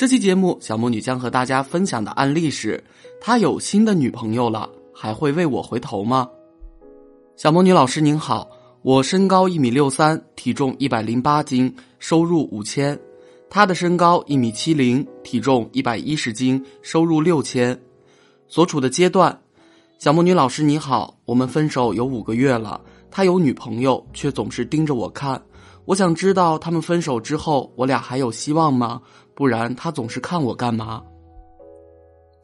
这期节目，小魔女将和大家分享的案例是：他有新的女朋友了，还会为我回头吗？小魔女老师您好，我身高一米六三，体重一百零八斤，收入五千。他的身高一米七零，体重一百一十斤，收入六千。所处的阶段，小魔女老师你好，我们分手有五个月了，他有女朋友，却总是盯着我看。我想知道他们分手之后，我俩还有希望吗？不然他总是看我干嘛？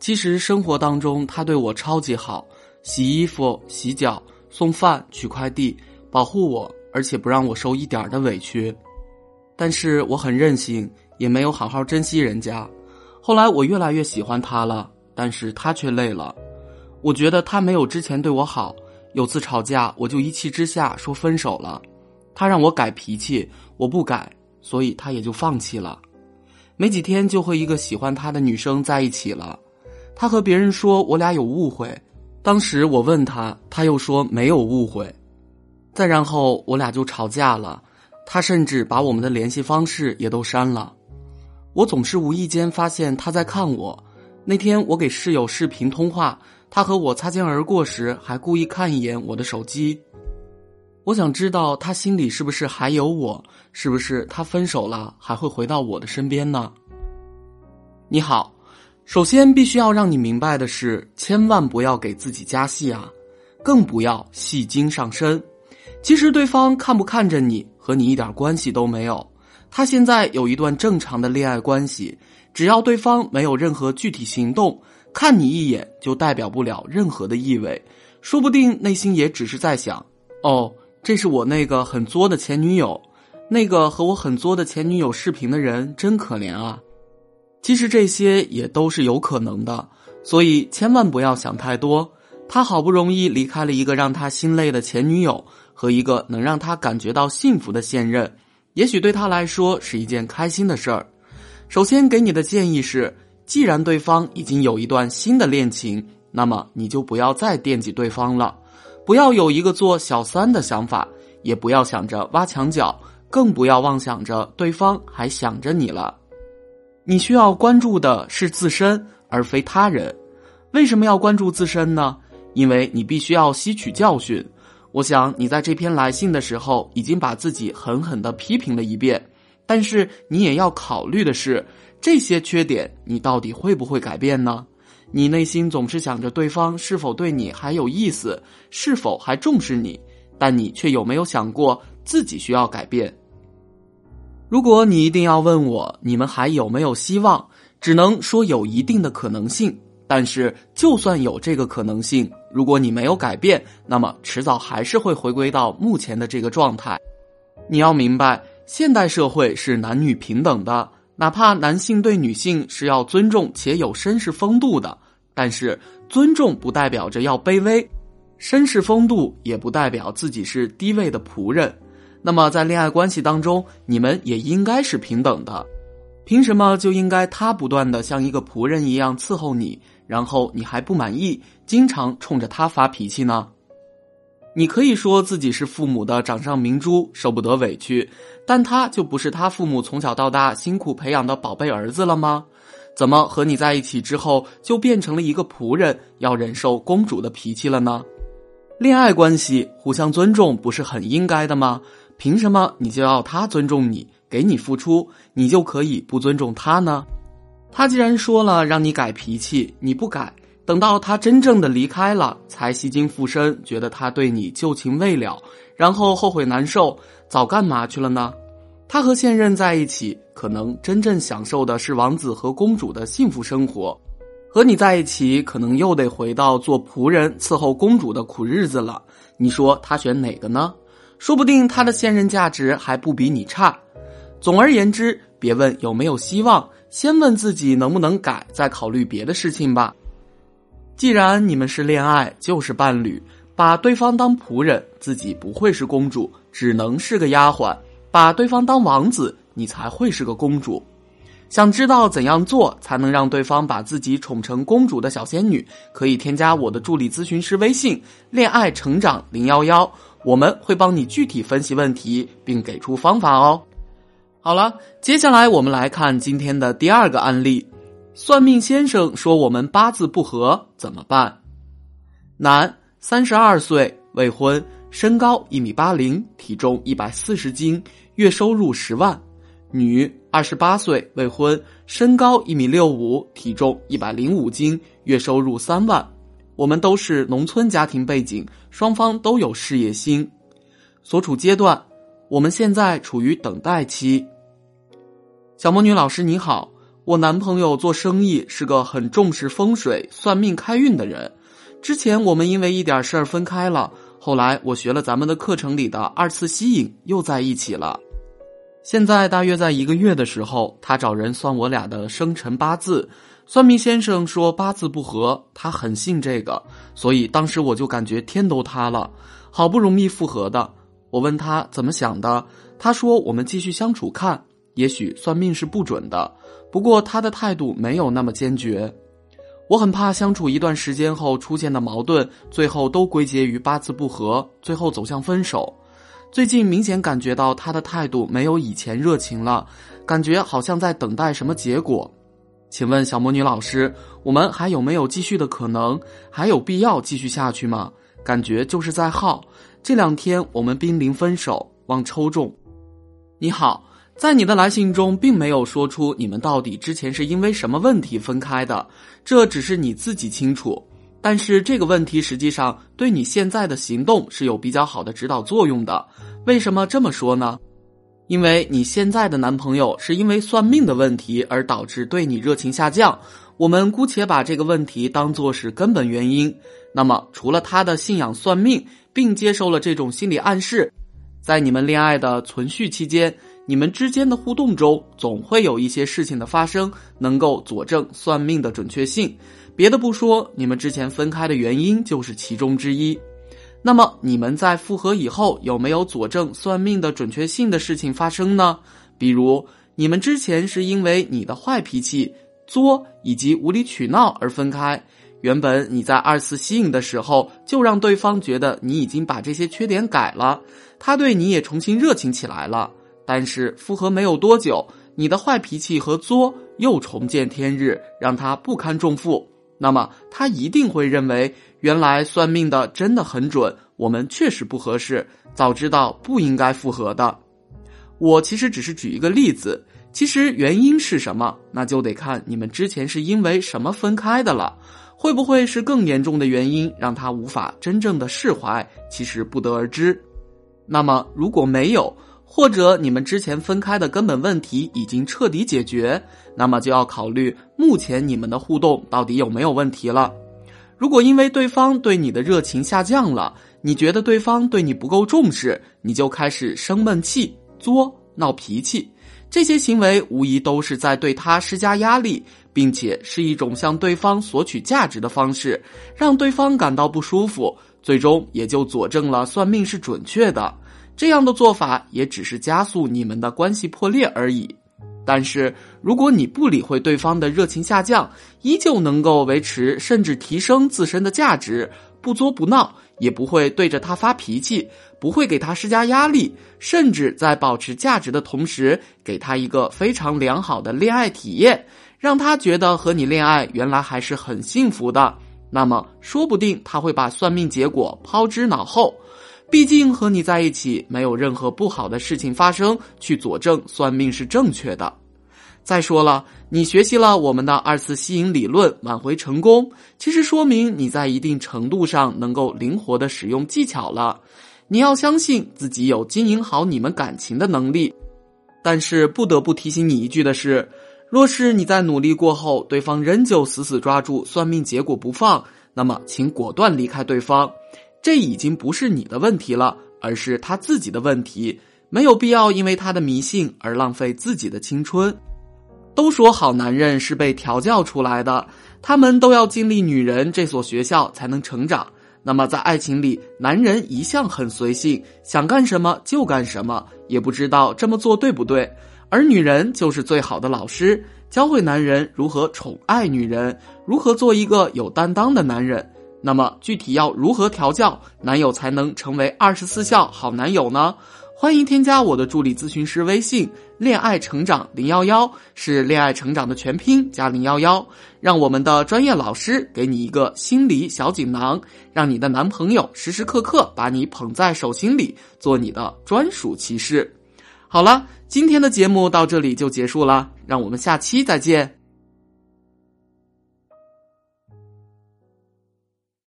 其实生活当中他对我超级好，洗衣服、洗脚、送饭、取快递，保护我，而且不让我受一点的委屈。但是我很任性，也没有好好珍惜人家。后来我越来越喜欢他了，但是他却累了。我觉得他没有之前对我好。有次吵架，我就一气之下说分手了。他让我改脾气，我不改，所以他也就放弃了。没几天就和一个喜欢他的女生在一起了，他和别人说我俩有误会，当时我问他，他又说没有误会。再然后我俩就吵架了，他甚至把我们的联系方式也都删了。我总是无意间发现他在看我。那天我给室友视频通话，他和我擦肩而过时还故意看一眼我的手机。我想知道他心里是不是还有我？是不是他分手了还会回到我的身边呢？你好，首先必须要让你明白的是，千万不要给自己加戏啊，更不要戏精上身。其实对方看不看着你和你一点关系都没有。他现在有一段正常的恋爱关系，只要对方没有任何具体行动，看你一眼就代表不了任何的意味，说不定内心也只是在想，哦。这是我那个很作的前女友，那个和我很作的前女友视频的人真可怜啊！其实这些也都是有可能的，所以千万不要想太多。他好不容易离开了一个让他心累的前女友和一个能让他感觉到幸福的现任，也许对他来说是一件开心的事儿。首先给你的建议是，既然对方已经有一段新的恋情，那么你就不要再惦记对方了。不要有一个做小三的想法，也不要想着挖墙脚，更不要妄想着对方还想着你了。你需要关注的是自身，而非他人。为什么要关注自身呢？因为你必须要吸取教训。我想你在这篇来信的时候，已经把自己狠狠的批评了一遍。但是你也要考虑的是，这些缺点你到底会不会改变呢？你内心总是想着对方是否对你还有意思，是否还重视你，但你却有没有想过自己需要改变？如果你一定要问我，你们还有没有希望？只能说有一定的可能性。但是就算有这个可能性，如果你没有改变，那么迟早还是会回归到目前的这个状态。你要明白，现代社会是男女平等的。哪怕男性对女性是要尊重且有绅士风度的，但是尊重不代表着要卑微，绅士风度也不代表自己是低位的仆人。那么在恋爱关系当中，你们也应该是平等的。凭什么就应该他不断的像一个仆人一样伺候你，然后你还不满意，经常冲着他发脾气呢？你可以说自己是父母的掌上明珠，受不得委屈，但他就不是他父母从小到大辛苦培养的宝贝儿子了吗？怎么和你在一起之后就变成了一个仆人，要忍受公主的脾气了呢？恋爱关系互相尊重不是很应该的吗？凭什么你就要他尊重你，给你付出，你就可以不尊重他呢？他既然说了让你改脾气，你不改。等到他真正的离开了，才吸精附身，觉得他对你旧情未了，然后后悔难受，早干嘛去了呢？他和现任在一起，可能真正享受的是王子和公主的幸福生活，和你在一起，可能又得回到做仆人伺候公主的苦日子了。你说他选哪个呢？说不定他的现任价值还不比你差。总而言之，别问有没有希望，先问自己能不能改，再考虑别的事情吧。既然你们是恋爱，就是伴侣，把对方当仆人，自己不会是公主，只能是个丫鬟；把对方当王子，你才会是个公主。想知道怎样做才能让对方把自己宠成公主的小仙女，可以添加我的助理咨询师微信“恋爱成长零幺幺”，我们会帮你具体分析问题，并给出方法哦。好了，接下来我们来看今天的第二个案例。算命先生说我们八字不合，怎么办？男，三十二岁，未婚，身高一米八零，体重一百四十斤，月收入十万。女，二十八岁，未婚，身高一米六五，体重一百零五斤，月收入三万。我们都是农村家庭背景，双方都有事业心。所处阶段，我们现在处于等待期。小魔女老师你好。我男朋友做生意是个很重视风水、算命、开运的人。之前我们因为一点事儿分开了，后来我学了咱们的课程里的二次吸引，又在一起了。现在大约在一个月的时候，他找人算我俩的生辰八字。算命先生说八字不合，他很信这个，所以当时我就感觉天都塌了。好不容易复合的，我问他怎么想的，他说我们继续相处看，也许算命是不准的。不过他的态度没有那么坚决，我很怕相处一段时间后出现的矛盾，最后都归结于八字不合，最后走向分手。最近明显感觉到他的态度没有以前热情了，感觉好像在等待什么结果。请问小魔女老师，我们还有没有继续的可能？还有必要继续下去吗？感觉就是在耗。这两天我们濒临分手，望抽中。你好。在你的来信中，并没有说出你们到底之前是因为什么问题分开的，这只是你自己清楚。但是这个问题实际上对你现在的行动是有比较好的指导作用的。为什么这么说呢？因为你现在的男朋友是因为算命的问题而导致对你热情下降。我们姑且把这个问题当做是根本原因。那么，除了他的信仰算命，并接受了这种心理暗示，在你们恋爱的存续期间。你们之间的互动中，总会有一些事情的发生，能够佐证算命的准确性。别的不说，你们之前分开的原因就是其中之一。那么，你们在复合以后，有没有佐证算命的准确性的事情发生呢？比如，你们之前是因为你的坏脾气、作以及无理取闹而分开。原本你在二次吸引的时候，就让对方觉得你已经把这些缺点改了，他对你也重新热情起来了。但是复合没有多久，你的坏脾气和作又重见天日，让他不堪重负。那么他一定会认为，原来算命的真的很准，我们确实不合适，早知道不应该复合的。我其实只是举一个例子，其实原因是什么，那就得看你们之前是因为什么分开的了。会不会是更严重的原因让他无法真正的释怀？其实不得而知。那么如果没有，或者你们之前分开的根本问题已经彻底解决，那么就要考虑目前你们的互动到底有没有问题了。如果因为对方对你的热情下降了，你觉得对方对你不够重视，你就开始生闷气、作、闹脾气，这些行为无疑都是在对他施加压力，并且是一种向对方索取价值的方式，让对方感到不舒服，最终也就佐证了算命是准确的。这样的做法也只是加速你们的关系破裂而已。但是，如果你不理会对方的热情下降，依旧能够维持甚至提升自身的价值，不作不闹，也不会对着他发脾气，不会给他施加压力，甚至在保持价值的同时，给他一个非常良好的恋爱体验，让他觉得和你恋爱原来还是很幸福的，那么说不定他会把算命结果抛之脑后。毕竟和你在一起没有任何不好的事情发生，去佐证算命是正确的。再说了，你学习了我们的二次吸引理论，挽回成功，其实说明你在一定程度上能够灵活的使用技巧了。你要相信自己有经营好你们感情的能力。但是不得不提醒你一句的是，若是你在努力过后，对方仍旧死死抓住算命结果不放，那么请果断离开对方。这已经不是你的问题了，而是他自己的问题。没有必要因为他的迷信而浪费自己的青春。都说好男人是被调教出来的，他们都要经历女人这所学校才能成长。那么在爱情里，男人一向很随性，想干什么就干什么，也不知道这么做对不对。而女人就是最好的老师，教会男人如何宠爱女人，如何做一个有担当的男人。那么具体要如何调教男友才能成为二十四孝好男友呢？欢迎添加我的助理咨询师微信“恋爱成长零幺幺”，是恋爱成长的全拼加零幺幺，让我们的专业老师给你一个心理小锦囊，让你的男朋友时时刻刻把你捧在手心里，做你的专属骑士。好了，今天的节目到这里就结束了，让我们下期再见。